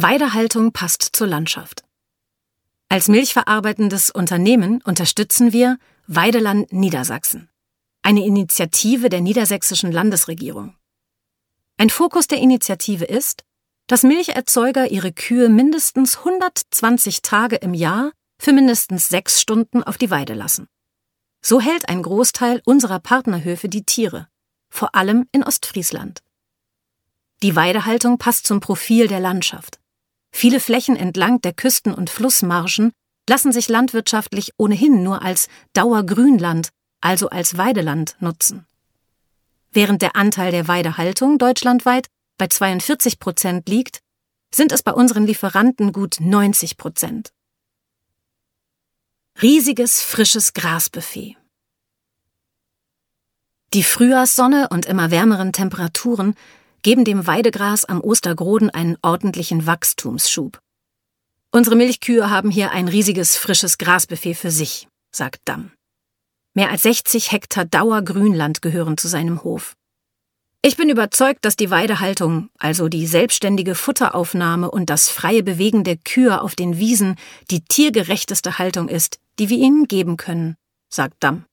Weidehaltung passt zur Landschaft. Als milchverarbeitendes Unternehmen unterstützen wir Weideland Niedersachsen, eine Initiative der niedersächsischen Landesregierung. Ein Fokus der Initiative ist, dass Milcherzeuger ihre Kühe mindestens 120 Tage im Jahr für mindestens sechs Stunden auf die Weide lassen. So hält ein Großteil unserer Partnerhöfe die Tiere, vor allem in Ostfriesland. Die Weidehaltung passt zum Profil der Landschaft. Viele Flächen entlang der Küsten- und Flussmarschen lassen sich landwirtschaftlich ohnehin nur als Dauergrünland, also als Weideland, nutzen. Während der Anteil der Weidehaltung deutschlandweit bei 42 Prozent liegt, sind es bei unseren Lieferanten gut 90 Prozent. Riesiges frisches Grasbuffet. Die Frühjahrssonne und immer wärmeren Temperaturen geben dem Weidegras am Ostergroden einen ordentlichen Wachstumsschub. Unsere Milchkühe haben hier ein riesiges frisches Grasbuffet für sich, sagt Damm. Mehr als 60 Hektar Dauergrünland gehören zu seinem Hof. Ich bin überzeugt, dass die Weidehaltung, also die selbstständige Futteraufnahme und das freie Bewegen der Kühe auf den Wiesen, die tiergerechteste Haltung ist, die wir ihnen geben können, sagt Damm.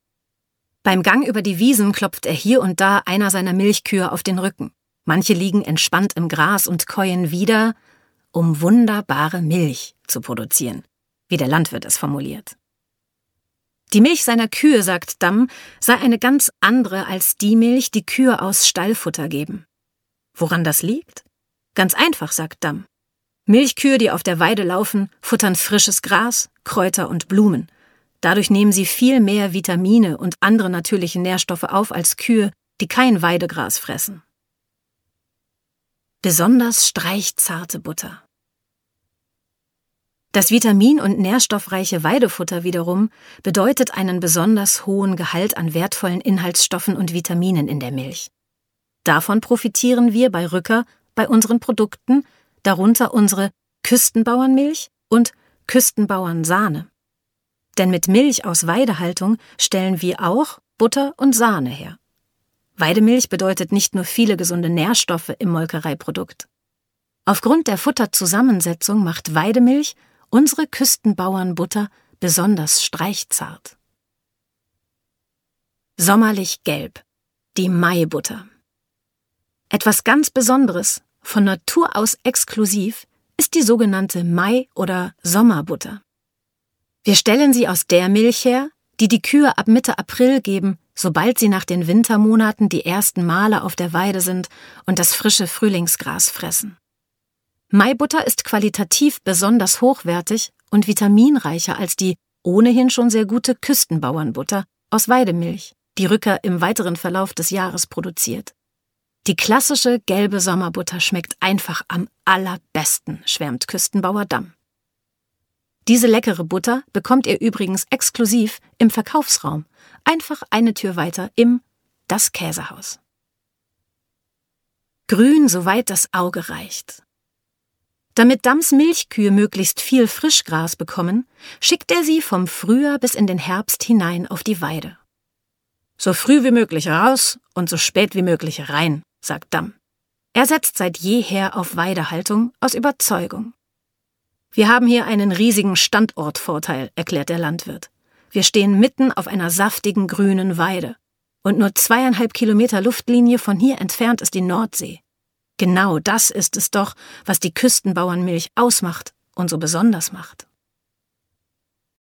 Beim Gang über die Wiesen klopft er hier und da einer seiner Milchkühe auf den Rücken. Manche liegen entspannt im Gras und käuen wieder, um wunderbare Milch zu produzieren, wie der Landwirt es formuliert. Die Milch seiner Kühe, sagt Damm, sei eine ganz andere als die Milch, die Kühe aus Stallfutter geben. Woran das liegt? Ganz einfach, sagt Damm. Milchkühe, die auf der Weide laufen, futtern frisches Gras, Kräuter und Blumen. Dadurch nehmen sie viel mehr Vitamine und andere natürliche Nährstoffe auf als Kühe, die kein Weidegras fressen besonders streichzarte Butter. Das vitamin- und nährstoffreiche Weidefutter wiederum bedeutet einen besonders hohen Gehalt an wertvollen Inhaltsstoffen und Vitaminen in der Milch. Davon profitieren wir bei Rücker bei unseren Produkten, darunter unsere Küstenbauernmilch und Küstenbauernsahne. Denn mit Milch aus Weidehaltung stellen wir auch Butter und Sahne her. Weidemilch bedeutet nicht nur viele gesunde Nährstoffe im Molkereiprodukt. Aufgrund der Futterzusammensetzung macht Weidemilch unsere Küstenbauernbutter besonders streichzart. Sommerlich gelb. Die Maibutter. Etwas ganz Besonderes, von Natur aus exklusiv, ist die sogenannte Mai- oder Sommerbutter. Wir stellen sie aus der Milch her, die die Kühe ab Mitte April geben, sobald sie nach den Wintermonaten die ersten Male auf der Weide sind und das frische Frühlingsgras fressen. Maibutter ist qualitativ besonders hochwertig und vitaminreicher als die ohnehin schon sehr gute Küstenbauernbutter aus Weidemilch, die Rücker im weiteren Verlauf des Jahres produziert. Die klassische gelbe Sommerbutter schmeckt einfach am allerbesten, schwärmt Küstenbauer Damm. Diese leckere Butter bekommt ihr übrigens exklusiv im Verkaufsraum, einfach eine Tür weiter im Das Käsehaus. Grün, soweit das Auge reicht. Damit Dams Milchkühe möglichst viel Frischgras bekommen, schickt er sie vom Frühjahr bis in den Herbst hinein auf die Weide. So früh wie möglich raus und so spät wie möglich rein, sagt Damm. Er setzt seit jeher auf Weidehaltung aus Überzeugung. Wir haben hier einen riesigen Standortvorteil, erklärt der Landwirt. Wir stehen mitten auf einer saftigen grünen Weide. Und nur zweieinhalb Kilometer Luftlinie von hier entfernt ist die Nordsee. Genau das ist es doch, was die Küstenbauernmilch ausmacht und so besonders macht.